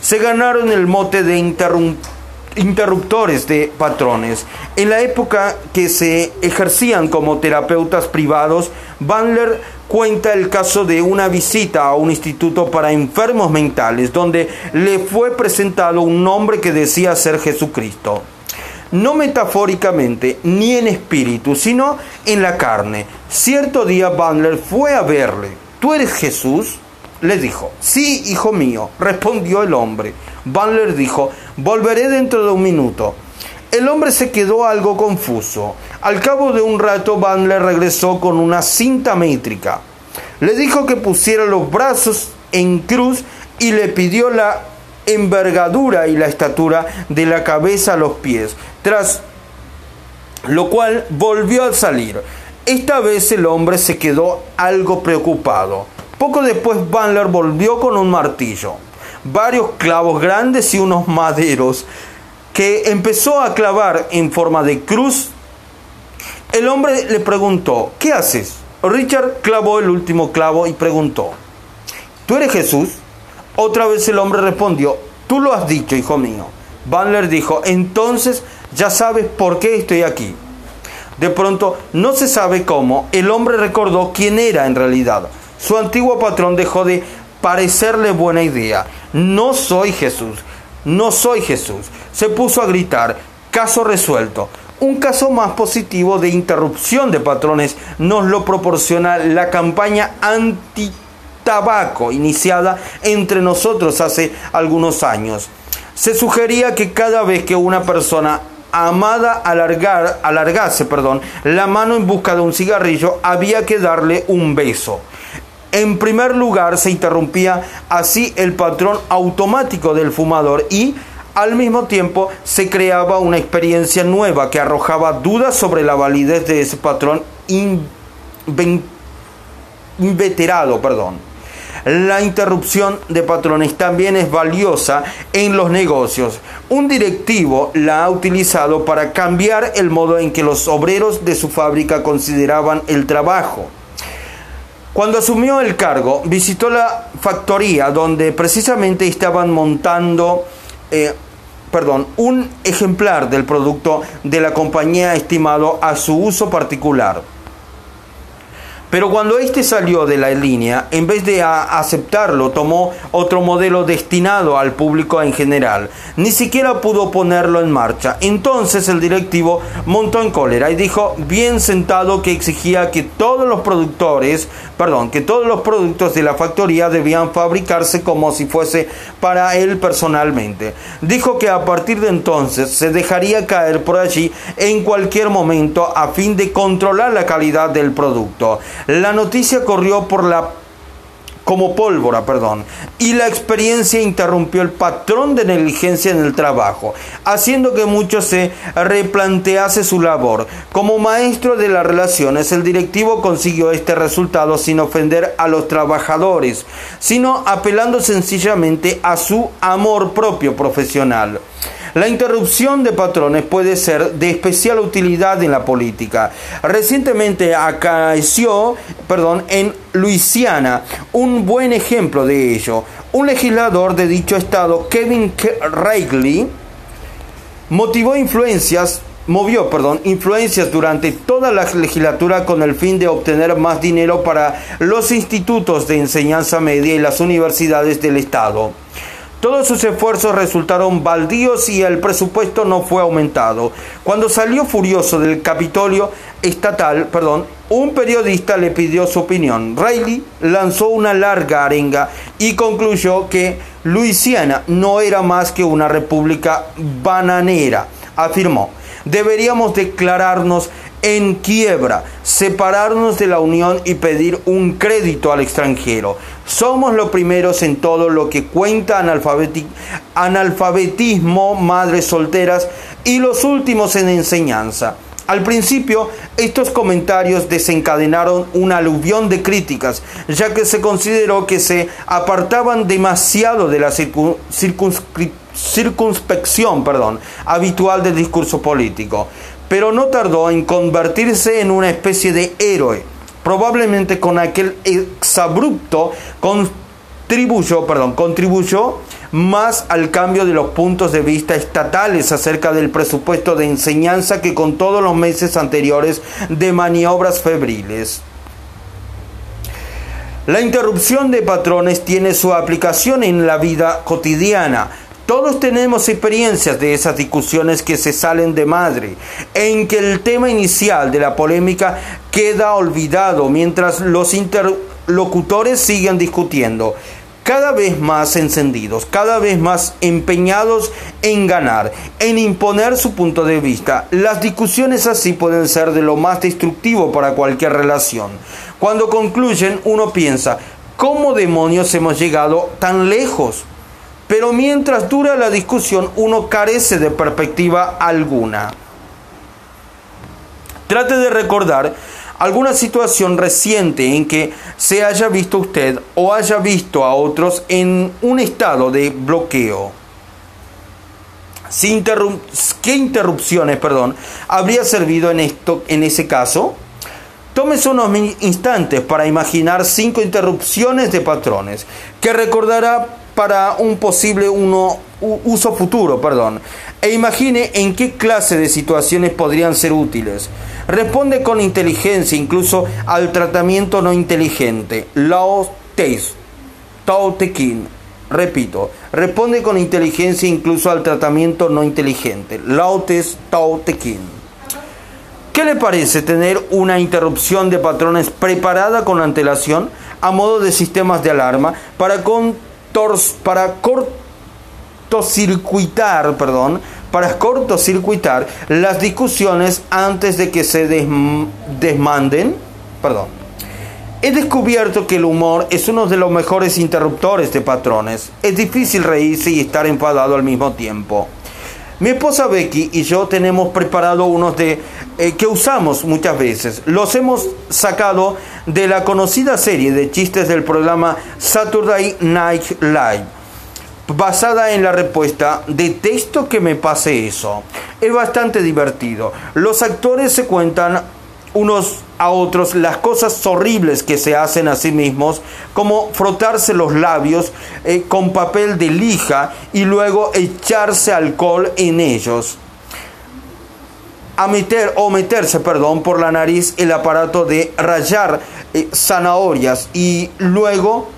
se ganaron el mote de interrumpir interruptores de patrones. En la época que se ejercían como terapeutas privados, Bandler cuenta el caso de una visita a un instituto para enfermos mentales donde le fue presentado un nombre que decía ser Jesucristo. No metafóricamente ni en espíritu, sino en la carne. Cierto día Bandler fue a verle. ¿Tú eres Jesús? Le dijo. Sí, hijo mío, respondió el hombre. Bandler dijo, volveré dentro de un minuto. El hombre se quedó algo confuso. Al cabo de un rato, Bandler regresó con una cinta métrica. Le dijo que pusiera los brazos en cruz y le pidió la envergadura y la estatura de la cabeza a los pies, tras lo cual volvió a salir. Esta vez el hombre se quedó algo preocupado. Poco después Bandler volvió con un martillo varios clavos grandes y unos maderos que empezó a clavar en forma de cruz. El hombre le preguntó, ¿qué haces? Richard clavó el último clavo y preguntó, ¿tú eres Jesús? Otra vez el hombre respondió, tú lo has dicho, hijo mío. Bandler dijo, entonces ya sabes por qué estoy aquí. De pronto, no se sabe cómo, el hombre recordó quién era en realidad. Su antiguo patrón dejó de parecerle buena idea no soy Jesús, no soy Jesús. Se puso a gritar, caso resuelto. Un caso más positivo de interrupción de patrones nos lo proporciona la campaña anti-tabaco iniciada entre nosotros hace algunos años. Se sugería que cada vez que una persona amada alargar, alargase perdón, la mano en busca de un cigarrillo, había que darle un beso. En primer lugar, se interrumpía así el patrón automático del fumador y al mismo tiempo se creaba una experiencia nueva que arrojaba dudas sobre la validez de ese patrón inveterado. Perdón. La interrupción de patrones también es valiosa en los negocios. Un directivo la ha utilizado para cambiar el modo en que los obreros de su fábrica consideraban el trabajo. Cuando asumió el cargo, visitó la factoría donde precisamente estaban montando, eh, perdón, un ejemplar del producto de la compañía estimado a su uso particular. Pero cuando este salió de la línea, en vez de aceptarlo, tomó otro modelo destinado al público en general. Ni siquiera pudo ponerlo en marcha. Entonces el directivo montó en cólera y dijo, bien sentado, que exigía que todos los productores, perdón, que todos los productos de la factoría debían fabricarse como si fuese para él personalmente. Dijo que a partir de entonces se dejaría caer por allí en cualquier momento a fin de controlar la calidad del producto. La noticia corrió por la como pólvora, perdón, y la experiencia interrumpió el patrón de negligencia en el trabajo, haciendo que muchos se replantease su labor. Como maestro de las relaciones, el directivo consiguió este resultado sin ofender a los trabajadores, sino apelando sencillamente a su amor propio profesional. La interrupción de patrones puede ser de especial utilidad en la política. Recientemente acaeció, perdón, en Luisiana un buen ejemplo de ello. Un legislador de dicho estado, Kevin Reilly, motivó influencias movió, perdón, influencias durante toda la legislatura con el fin de obtener más dinero para los institutos de enseñanza media y las universidades del estado. Todos sus esfuerzos resultaron baldíos y el presupuesto no fue aumentado. Cuando salió furioso del Capitolio estatal, perdón, un periodista le pidió su opinión. Riley lanzó una larga arenga y concluyó que Luisiana no era más que una república bananera. Afirmó, deberíamos declararnos en quiebra, separarnos de la Unión y pedir un crédito al extranjero. Somos los primeros en todo lo que cuenta analfabetismo, madres solteras y los últimos en enseñanza. Al principio, estos comentarios desencadenaron una aluvión de críticas, ya que se consideró que se apartaban demasiado de la circunspección habitual del discurso político, pero no tardó en convertirse en una especie de héroe, probablemente con aquel exabrupto contribuyó, perdón, contribuyó más al cambio de los puntos de vista estatales acerca del presupuesto de enseñanza que con todos los meses anteriores de maniobras febriles. La interrupción de patrones tiene su aplicación en la vida cotidiana. Todos tenemos experiencias de esas discusiones que se salen de madre, en que el tema inicial de la polémica queda olvidado mientras los interlocutores siguen discutiendo cada vez más encendidos, cada vez más empeñados en ganar, en imponer su punto de vista. Las discusiones así pueden ser de lo más destructivo para cualquier relación. Cuando concluyen, uno piensa, ¿cómo demonios hemos llegado tan lejos? Pero mientras dura la discusión, uno carece de perspectiva alguna. Trate de recordar alguna situación reciente en que se haya visto usted o haya visto a otros en un estado de bloqueo. ¿Qué interrupciones perdón, habría servido en, esto, en ese caso? Tómese unos instantes para imaginar cinco interrupciones de patrones que recordará para un posible uso futuro, perdón, e imagine en qué clase de situaciones podrían ser útiles. Responde con inteligencia incluso al tratamiento no inteligente. Lao Teis, Tao Te Repito, responde con inteligencia incluso al tratamiento no inteligente. Lao Tes Tao Te ¿Qué le parece tener una interrupción de patrones preparada con antelación a modo de sistemas de alarma para, para cortocircuitar perdón, para cortocircuitar las discusiones antes de que se desmanden. Perdón. He descubierto que el humor es uno de los mejores interruptores de patrones. Es difícil reírse y estar enfadado al mismo tiempo. Mi esposa Becky y yo tenemos preparado unos de eh, que usamos muchas veces. Los hemos sacado de la conocida serie de chistes del programa Saturday Night Live basada en la respuesta detesto que me pase eso. Es bastante divertido. Los actores se cuentan unos a otros las cosas horribles que se hacen a sí mismos, como frotarse los labios eh, con papel de lija y luego echarse alcohol en ellos. A meter o meterse, perdón, por la nariz el aparato de rayar eh, zanahorias y luego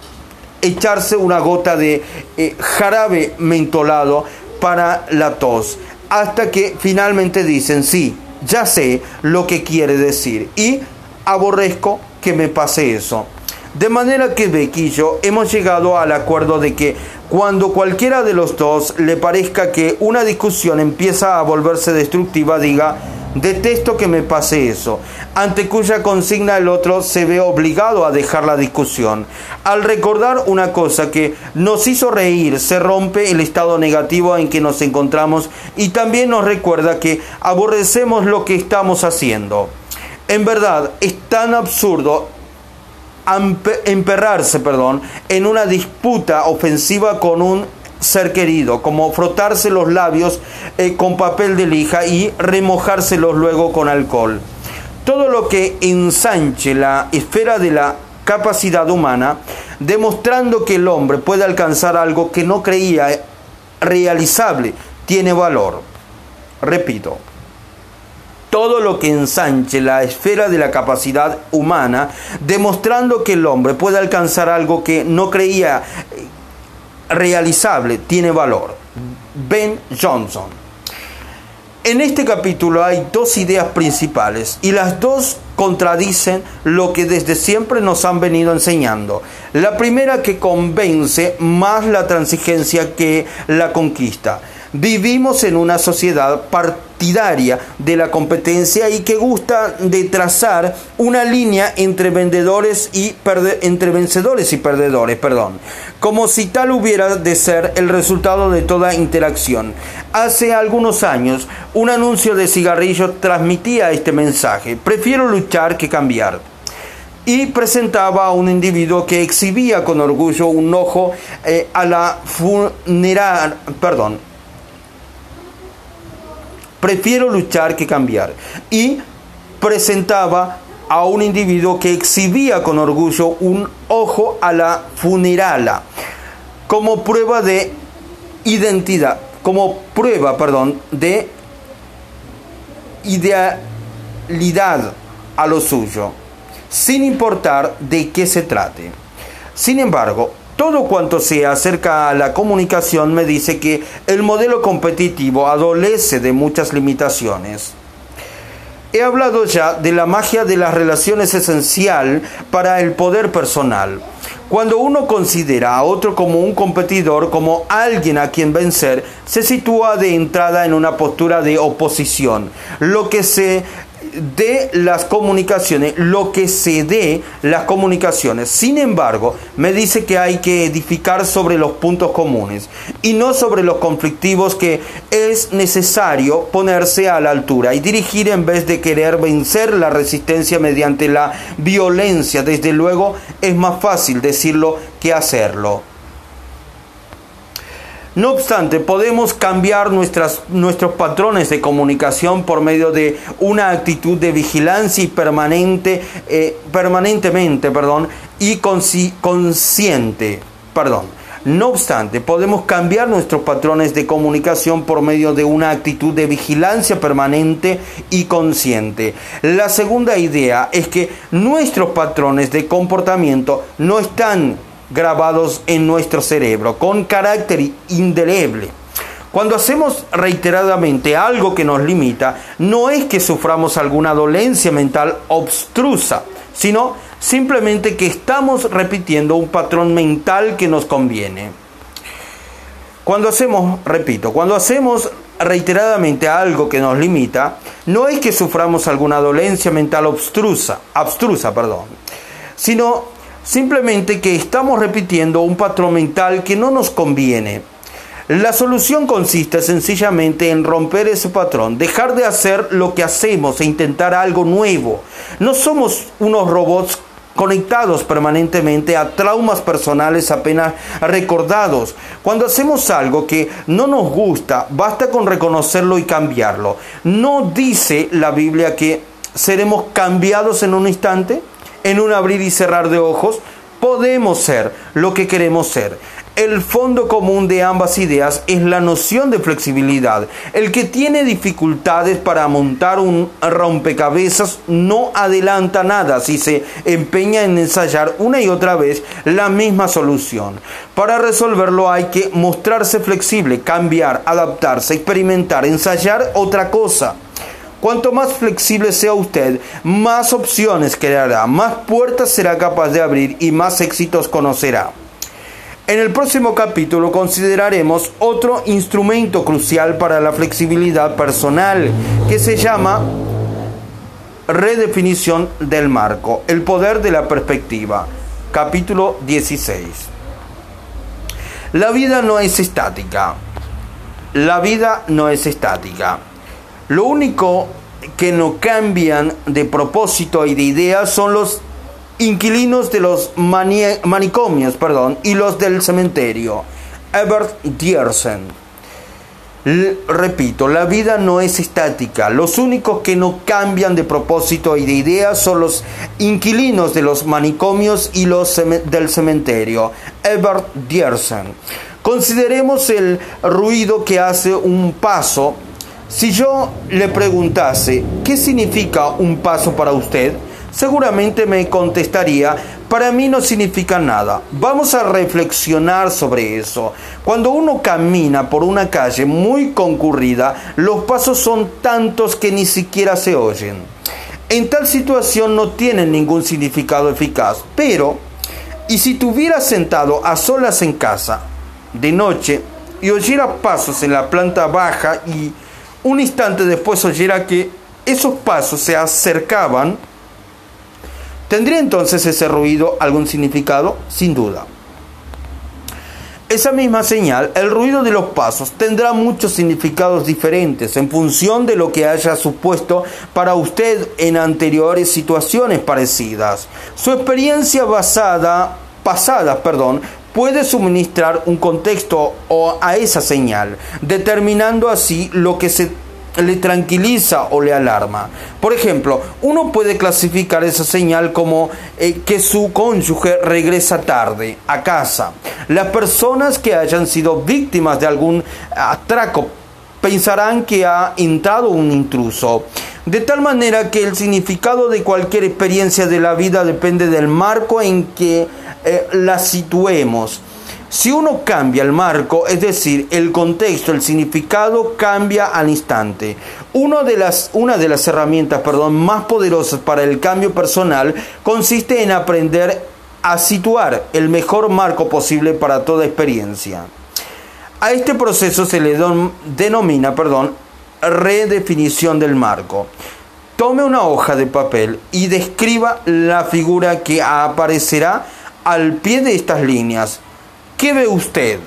echarse una gota de eh, jarabe mentolado para la tos, hasta que finalmente dicen, sí, ya sé lo que quiere decir y aborrezco que me pase eso. De manera que Becky y yo hemos llegado al acuerdo de que cuando cualquiera de los dos le parezca que una discusión empieza a volverse destructiva, diga, Detesto que me pase eso, ante cuya consigna el otro se ve obligado a dejar la discusión. Al recordar una cosa que nos hizo reír, se rompe el estado negativo en que nos encontramos y también nos recuerda que aborrecemos lo que estamos haciendo. En verdad, es tan absurdo emperrarse, perdón, en una disputa ofensiva con un ser querido, como frotarse los labios eh, con papel de lija y remojárselos luego con alcohol. Todo lo que ensanche la esfera de la capacidad humana, demostrando que el hombre puede alcanzar algo que no creía realizable, tiene valor. Repito, todo lo que ensanche la esfera de la capacidad humana, demostrando que el hombre puede alcanzar algo que no creía realizable, tiene valor. Ben Johnson. En este capítulo hay dos ideas principales y las dos contradicen lo que desde siempre nos han venido enseñando. La primera que convence más la transigencia que la conquista. Vivimos en una sociedad partidaria de la competencia y que gusta de trazar una línea entre vendedores y entre vencedores y perdedores, perdón, como si tal hubiera de ser el resultado de toda interacción. Hace algunos años, un anuncio de cigarrillo transmitía este mensaje: prefiero luchar que cambiar y presentaba a un individuo que exhibía con orgullo un ojo eh, a la funeral, perdón, prefiero luchar que cambiar. Y presentaba a un individuo que exhibía con orgullo un ojo a la funerala como prueba de identidad, como prueba, perdón, de idealidad a lo suyo sin importar de qué se trate. Sin embargo, todo cuanto se acerca a la comunicación me dice que el modelo competitivo adolece de muchas limitaciones. He hablado ya de la magia de las relaciones esencial para el poder personal. Cuando uno considera a otro como un competidor, como alguien a quien vencer, se sitúa de entrada en una postura de oposición, lo que se de las comunicaciones, lo que se dé las comunicaciones. Sin embargo, me dice que hay que edificar sobre los puntos comunes y no sobre los conflictivos que es necesario ponerse a la altura y dirigir en vez de querer vencer la resistencia mediante la violencia. Desde luego es más fácil decirlo que hacerlo. No obstante, podemos cambiar nuestras, nuestros patrones de comunicación por medio de una actitud de vigilancia y permanente, eh, permanentemente perdón, y consciente. Perdón. No obstante, podemos cambiar nuestros patrones de comunicación por medio de una actitud de vigilancia permanente y consciente. La segunda idea es que nuestros patrones de comportamiento no están grabados en nuestro cerebro con carácter indeleble. Cuando hacemos reiteradamente algo que nos limita, no es que suframos alguna dolencia mental obstrusa, sino simplemente que estamos repitiendo un patrón mental que nos conviene. Cuando hacemos, repito, cuando hacemos reiteradamente algo que nos limita, no es que suframos alguna dolencia mental obstrusa, abstrusa, perdón, sino Simplemente que estamos repitiendo un patrón mental que no nos conviene. La solución consiste sencillamente en romper ese patrón, dejar de hacer lo que hacemos e intentar algo nuevo. No somos unos robots conectados permanentemente a traumas personales apenas recordados. Cuando hacemos algo que no nos gusta, basta con reconocerlo y cambiarlo. ¿No dice la Biblia que seremos cambiados en un instante? En un abrir y cerrar de ojos, podemos ser lo que queremos ser. El fondo común de ambas ideas es la noción de flexibilidad. El que tiene dificultades para montar un rompecabezas no adelanta nada si se empeña en ensayar una y otra vez la misma solución. Para resolverlo hay que mostrarse flexible, cambiar, adaptarse, experimentar, ensayar otra cosa. Cuanto más flexible sea usted, más opciones creará, más puertas será capaz de abrir y más éxitos conocerá. En el próximo capítulo consideraremos otro instrumento crucial para la flexibilidad personal que se llama redefinición del marco, el poder de la perspectiva. Capítulo 16. La vida no es estática. La vida no es estática. Lo único que no cambian de propósito y de idea son los inquilinos de los manicomios perdón, y los del cementerio. Ebert Diersen. repito, la vida no es estática. Los únicos que no cambian de propósito y de idea son los inquilinos de los manicomios y los del cementerio. Ebert Diersen. Consideremos el ruido que hace un paso si yo le preguntase, ¿qué significa un paso para usted? Seguramente me contestaría, para mí no significa nada. Vamos a reflexionar sobre eso. Cuando uno camina por una calle muy concurrida, los pasos son tantos que ni siquiera se oyen. En tal situación no tienen ningún significado eficaz. Pero, ¿y si tuviera sentado a solas en casa, de noche, y oyera pasos en la planta baja y un instante después oyera que esos pasos se acercaban, ¿tendría entonces ese ruido algún significado? Sin duda. Esa misma señal, el ruido de los pasos, tendrá muchos significados diferentes en función de lo que haya supuesto para usted en anteriores situaciones parecidas. Su experiencia basada, pasada, perdón, puede suministrar un contexto a esa señal, determinando así lo que se le tranquiliza o le alarma. Por ejemplo, uno puede clasificar esa señal como eh, que su cónyuge regresa tarde a casa. Las personas que hayan sido víctimas de algún atraco pensarán que ha entrado un intruso. De tal manera que el significado de cualquier experiencia de la vida depende del marco en que eh, la situemos. Si uno cambia el marco, es decir, el contexto, el significado cambia al instante. de las, una de las herramientas perdón, más poderosas para el cambio personal consiste en aprender a situar el mejor marco posible para toda experiencia. A este proceso se le denomina perdón, redefinición del marco. Tome una hoja de papel y describa la figura que aparecerá al pie de estas líneas ¿Qué ve usted?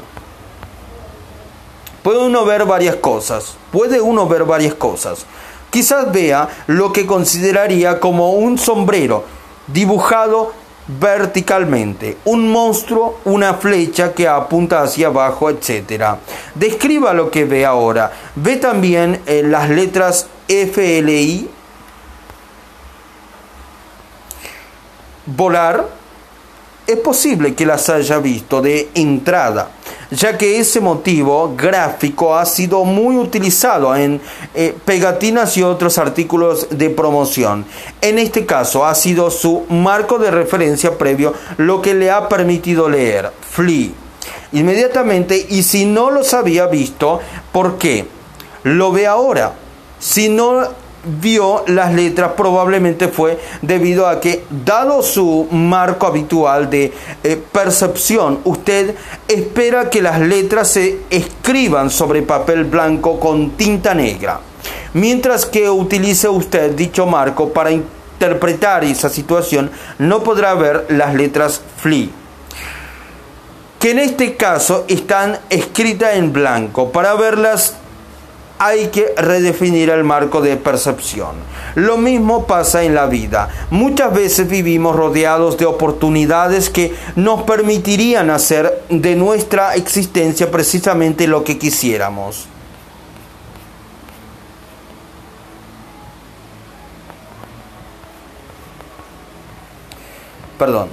Puede uno ver varias cosas. Puede uno ver varias cosas. Quizás vea lo que consideraría como un sombrero dibujado verticalmente, un monstruo, una flecha que apunta hacia abajo, etc. Describa lo que ve ahora. Ve también eh, las letras FLI, volar, es posible que las haya visto de entrada, ya que ese motivo gráfico ha sido muy utilizado en eh, pegatinas y otros artículos de promoción. En este caso ha sido su marco de referencia previo lo que le ha permitido leer Flea inmediatamente y si no los había visto, ¿por qué? Lo ve ahora. Si no vio las letras probablemente fue debido a que, dado su marco habitual de eh, percepción, usted espera que las letras se escriban sobre papel blanco con tinta negra. Mientras que utilice usted dicho marco para interpretar esa situación, no podrá ver las letras FLI que en este caso están escritas en blanco. Para verlas hay que redefinir el marco de percepción. Lo mismo pasa en la vida. Muchas veces vivimos rodeados de oportunidades que nos permitirían hacer de nuestra existencia precisamente lo que quisiéramos. Perdón.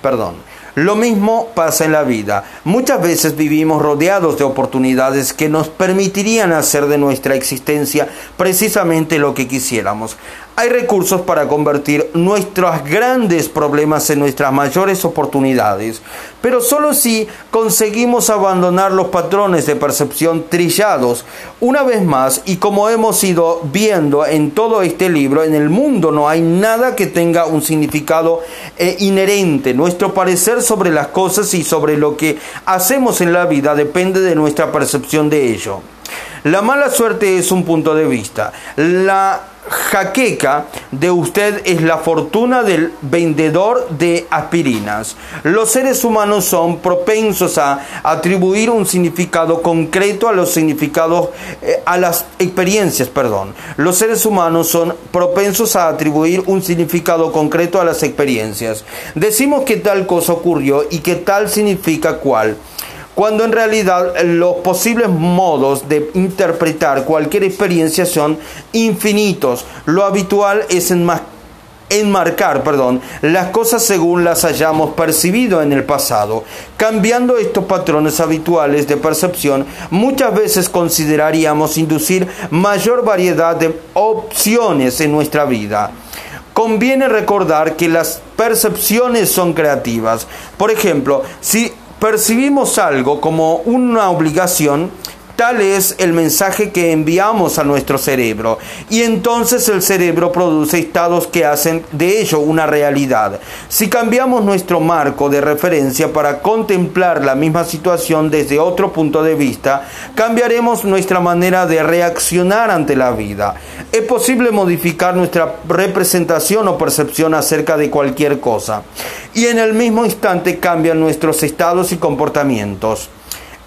Perdón. Lo mismo pasa en la vida. Muchas veces vivimos rodeados de oportunidades que nos permitirían hacer de nuestra existencia precisamente lo que quisiéramos. Hay recursos para convertir nuestros grandes problemas en nuestras mayores oportunidades, pero solo si conseguimos abandonar los patrones de percepción trillados. Una vez más, y como hemos ido viendo en todo este libro, en el mundo no hay nada que tenga un significado eh, inherente. Nuestro parecer sobre las cosas y sobre lo que hacemos en la vida depende de nuestra percepción de ello. La mala suerte es un punto de vista. La jaqueca de usted es la fortuna del vendedor de aspirinas. Los seres humanos son propensos a atribuir un significado concreto a los significados, eh, a las experiencias, perdón. Los seres humanos son propensos a atribuir un significado concreto a las experiencias. Decimos que tal cosa ocurrió y que tal significa cual cuando en realidad los posibles modos de interpretar cualquier experiencia son infinitos. Lo habitual es enmarcar perdón, las cosas según las hayamos percibido en el pasado. Cambiando estos patrones habituales de percepción, muchas veces consideraríamos inducir mayor variedad de opciones en nuestra vida. Conviene recordar que las percepciones son creativas. Por ejemplo, si percibimos algo como una obligación, Tal es el mensaje que enviamos a nuestro cerebro y entonces el cerebro produce estados que hacen de ello una realidad. Si cambiamos nuestro marco de referencia para contemplar la misma situación desde otro punto de vista, cambiaremos nuestra manera de reaccionar ante la vida. Es posible modificar nuestra representación o percepción acerca de cualquier cosa y en el mismo instante cambian nuestros estados y comportamientos.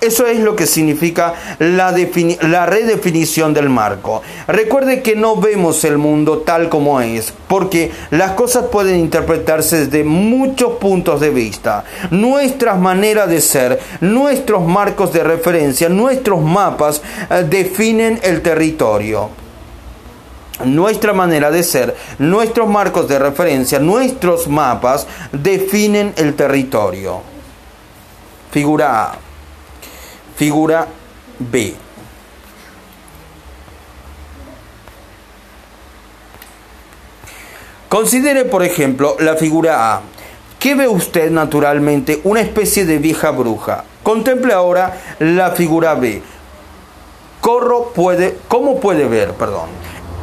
Eso es lo que significa la, redefinición del marco. Recuerde que no vemos el mundo tal como es, porque las cosas pueden interpretarse desde muchos puntos de vista. Nuestras maneras de ser, nuestros marcos de referencia, nuestros mapas eh, definen el territorio nuestra manera de ser, nuestros marcos de referencia, nuestros mapas definen el territorio. Figura A. Figura B. Considere, por ejemplo, la figura A. ¿Qué ve usted naturalmente? Una especie de vieja bruja. Contemple ahora la figura B. Corro puede, ¿cómo puede ver? Perdón.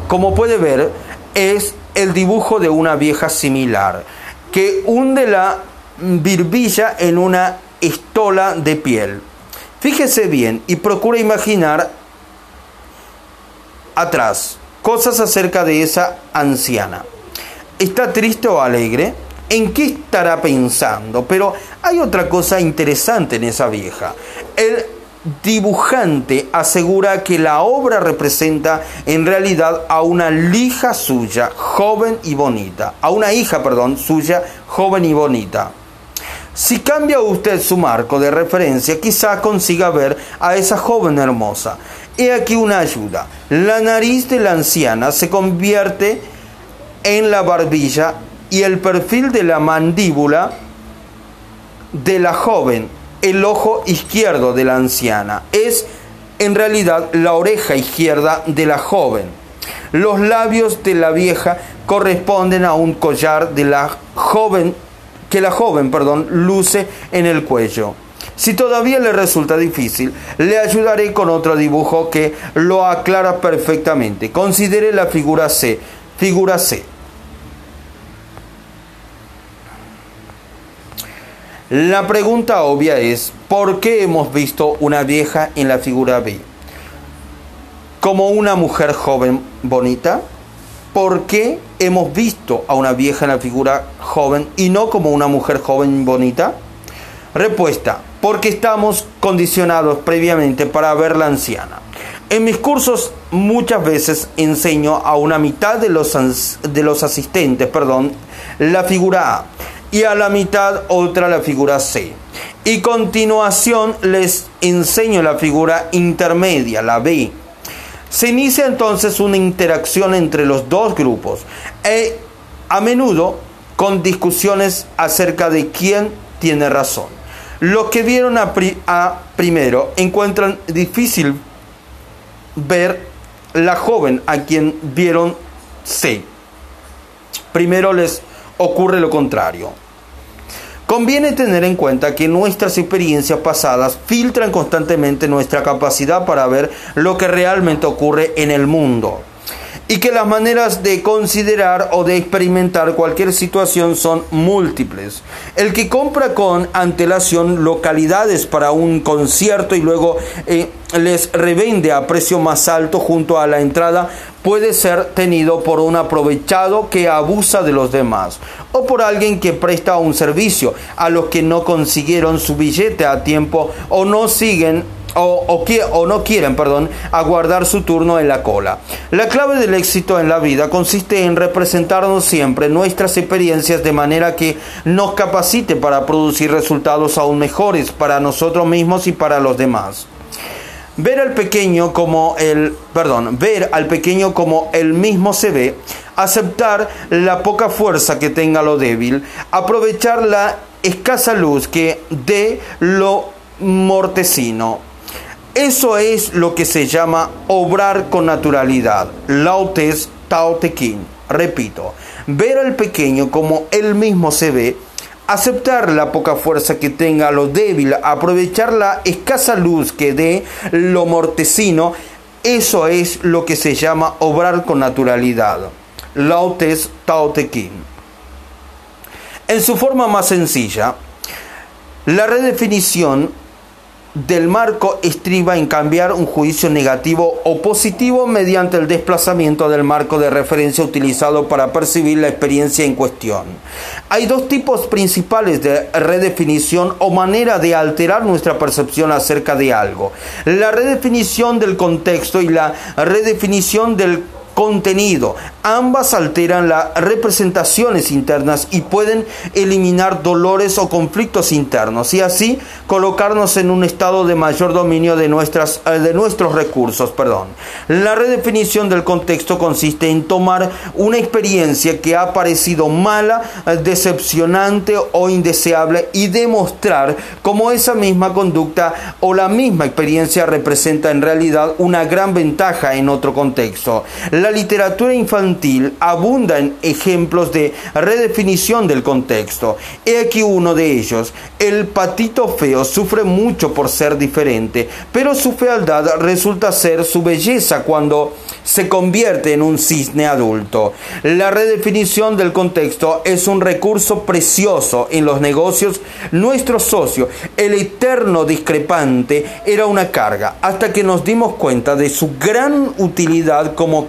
Como puede ver, es el dibujo de una vieja similar que hunde la birbilla en una estola de piel. Fíjese bien y procura imaginar atrás cosas acerca de esa anciana. ¿Está triste o alegre? ¿En qué estará pensando? Pero hay otra cosa interesante en esa vieja. El dibujante asegura que la obra representa en realidad a una hija suya, joven y bonita. A una hija, perdón, suya, joven y bonita. Si cambia usted su marco de referencia, quizá consiga ver a esa joven hermosa. He aquí una ayuda. La nariz de la anciana se convierte en la barbilla y el perfil de la mandíbula de la joven, el ojo izquierdo de la anciana. Es en realidad la oreja izquierda de la joven. Los labios de la vieja corresponden a un collar de la joven que la joven, perdón, luce en el cuello. Si todavía le resulta difícil, le ayudaré con otro dibujo que lo aclara perfectamente. Considere la figura C. Figura C. La pregunta obvia es, ¿por qué hemos visto una vieja en la figura B? ¿Como una mujer joven bonita? ¿Por qué hemos visto a una vieja en la figura joven y no como una mujer joven bonita? Respuesta, porque estamos condicionados previamente para ver la anciana. En mis cursos muchas veces enseño a una mitad de los, de los asistentes, perdón, la figura A y a la mitad otra la figura C. Y continuación les enseño la figura intermedia, la B se inicia entonces una interacción entre los dos grupos, e a menudo con discusiones acerca de quién tiene razón. Los que vieron a, primero encuentran difícil ver la joven a quien vieron C. Primero les ocurre lo contrario. Conviene tener en cuenta que nuestras experiencias pasadas filtran constantemente nuestra capacidad para ver lo que realmente ocurre en el mundo y que las maneras de considerar o de experimentar cualquier situación son múltiples. El que compra con antelación localidades para un concierto y luego eh, les revende a precio más alto junto a la entrada puede ser tenido por un aprovechado que abusa de los demás o por alguien que presta un servicio a los que no consiguieron su billete a tiempo o no siguen o, no quieren, perdón, aguardar su turno en la cola. La clave del éxito en la vida consiste en representarnos siempre nuestras experiencias de manera que nos capacite para producir resultados aún mejores para nosotros mismos y para los demás. Ver al pequeño como el, perdón, ver al pequeño como el mismo se ve, aceptar la poca fuerza que tenga lo débil, aprovechar la escasa luz que dé lo mortecino. Eso es lo que se llama obrar con naturalidad. Lautes Tao Te Repito, ver al pequeño como él mismo se ve, aceptar la poca fuerza que tenga lo débil, aprovechar la escasa luz que dé lo mortecino, eso es lo que se llama obrar con naturalidad. Lautes Tao Te En su forma más sencilla, la redefinición del marco estriba en cambiar un juicio negativo o positivo mediante el desplazamiento del marco de referencia utilizado para percibir la experiencia en cuestión. Hay dos tipos principales de redefinición o manera de alterar nuestra percepción acerca de algo. La redefinición del contexto y la redefinición del contenido. Ambas alteran las representaciones internas y pueden eliminar dolores o conflictos internos y así colocarnos en un estado de mayor dominio de, nuestras, eh, de nuestros recursos. Perdón. La redefinición del contexto consiste en tomar una experiencia que ha parecido mala, eh, decepcionante o indeseable y demostrar cómo esa misma conducta o la misma experiencia representa en realidad una gran ventaja en otro contexto la literatura infantil abunda en ejemplos de redefinición del contexto. He aquí uno de ellos. El patito feo sufre mucho por ser diferente, pero su fealdad resulta ser su belleza cuando se convierte en un cisne adulto. La redefinición del contexto es un recurso precioso en los negocios. Nuestro socio, el eterno discrepante, era una carga, hasta que nos dimos cuenta de su gran utilidad como